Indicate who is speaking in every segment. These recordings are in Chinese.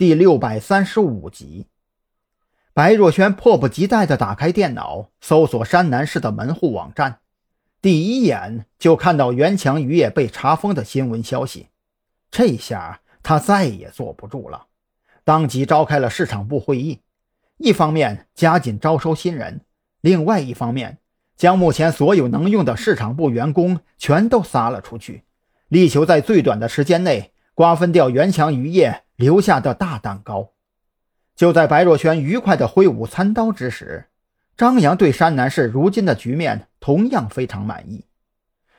Speaker 1: 第六百三十五集，白若萱迫不及待地打开电脑，搜索山南市的门户网站，第一眼就看到袁强渔业被查封的新闻消息。这下他再也坐不住了，当即召开了市场部会议。一方面加紧招收新人，另外一方面将目前所有能用的市场部员工全都撒了出去，力求在最短的时间内瓜分掉袁强渔业。留下的大蛋糕。就在白若萱愉快地挥舞餐刀之时，张扬对山南市如今的局面同样非常满意。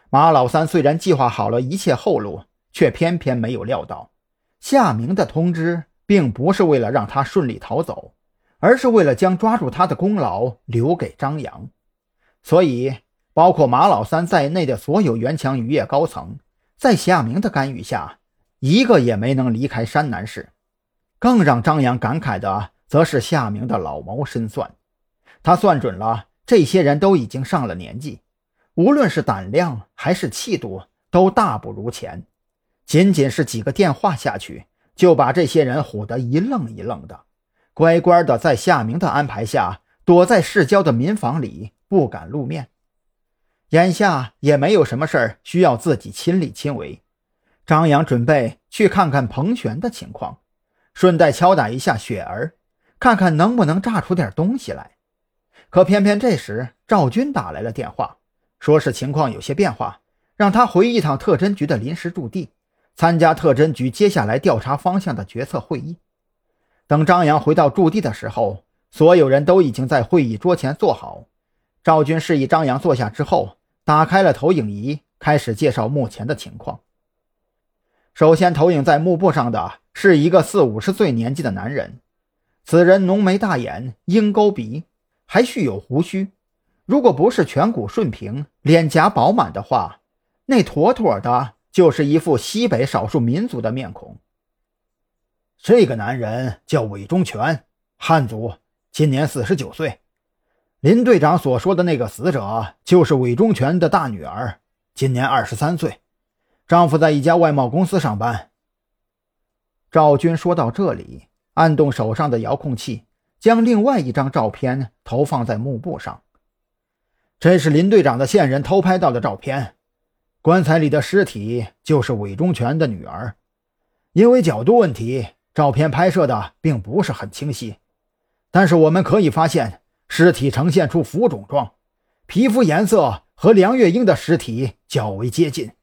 Speaker 1: 马老三虽然计划好了一切后路，却偏偏没有料到，夏明的通知并不是为了让他顺利逃走，而是为了将抓住他的功劳留给张扬。所以，包括马老三在内的所有元强渔业高层，在夏明的干预下。一个也没能离开山南市。更让张扬感慨的，则是夏明的老谋深算。他算准了，这些人都已经上了年纪，无论是胆量还是气度，都大不如前。仅仅是几个电话下去，就把这些人唬得一愣一愣的，乖乖的在夏明的安排下，躲在市郊的民房里，不敢露面。眼下也没有什么事儿需要自己亲力亲为。张扬准备去看看彭璇的情况，顺带敲打一下雪儿，看看能不能炸出点东西来。可偏偏这时赵军打来了电话，说是情况有些变化，让他回一趟特侦局的临时驻地，参加特侦局接下来调查方向的决策会议。等张扬回到驻地的时候，所有人都已经在会议桌前坐好。赵军示意张扬坐下之后，打开了投影仪，开始介绍目前的情况。首先投影在幕布上的是一个四五十岁年纪的男人，此人浓眉大眼、鹰钩鼻，还蓄有胡须。如果不是颧骨顺平、脸颊饱满的话，那妥妥的就是一副西北少数民族的面孔。这个男人叫韦忠全，汉族，今年四十九岁。林队长所说的那个死者就是韦忠全的大女儿，今年二十三岁。丈夫在一家外贸公司上班。赵军说到这里，按动手上的遥控器，将另外一张照片投放在幕布上。这是林队长的线人偷拍到的照片，棺材里的尸体就是韦忠全的女儿。因为角度问题，照片拍摄的并不是很清晰，但是我们可以发现，尸体呈现出浮肿状，皮肤颜色和梁月英的尸体较为接近。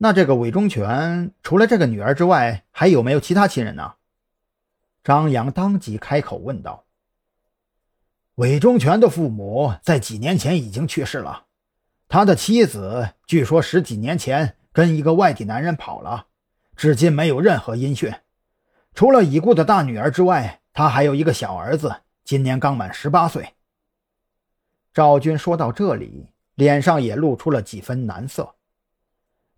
Speaker 1: 那这个韦忠全除了这个女儿之外，还有没有其他亲人呢？张扬当即开口问道。韦忠全的父母在几年前已经去世了，他的妻子据说十几年前跟一个外地男人跑了，至今没有任何音讯。除了已故的大女儿之外，他还有一个小儿子，今年刚满十八岁。赵军说到这里，脸上也露出了几分难色。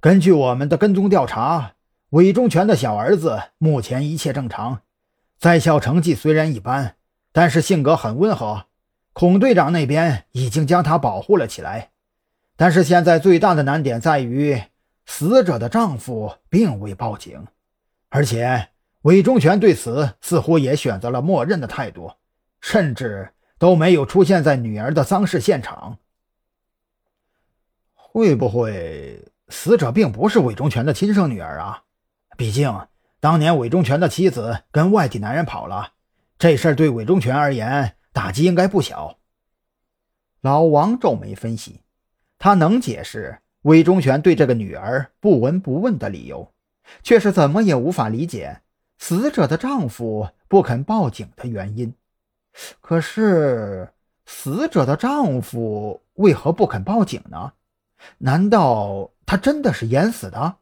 Speaker 1: 根据我们的跟踪调查，韦忠全的小儿子目前一切正常，在校成绩虽然一般，但是性格很温和。孔队长那边已经将他保护了起来，但是现在最大的难点在于死者的丈夫并未报警，而且韦忠全对此似乎也选择了默认的态度，甚至都没有出现在女儿的丧事现场。会不会？死者并不是韦忠全的亲生女儿啊，毕竟当年韦忠全的妻子跟外地男人跑了，这事儿对韦忠全而言打击应该不小。老王皱眉分析，他能解释韦忠全对这个女儿不闻不问的理由，却是怎么也无法理解死者的丈夫不肯报警的原因。可是死者的丈夫为何不肯报警呢？难道？他真的是淹死的？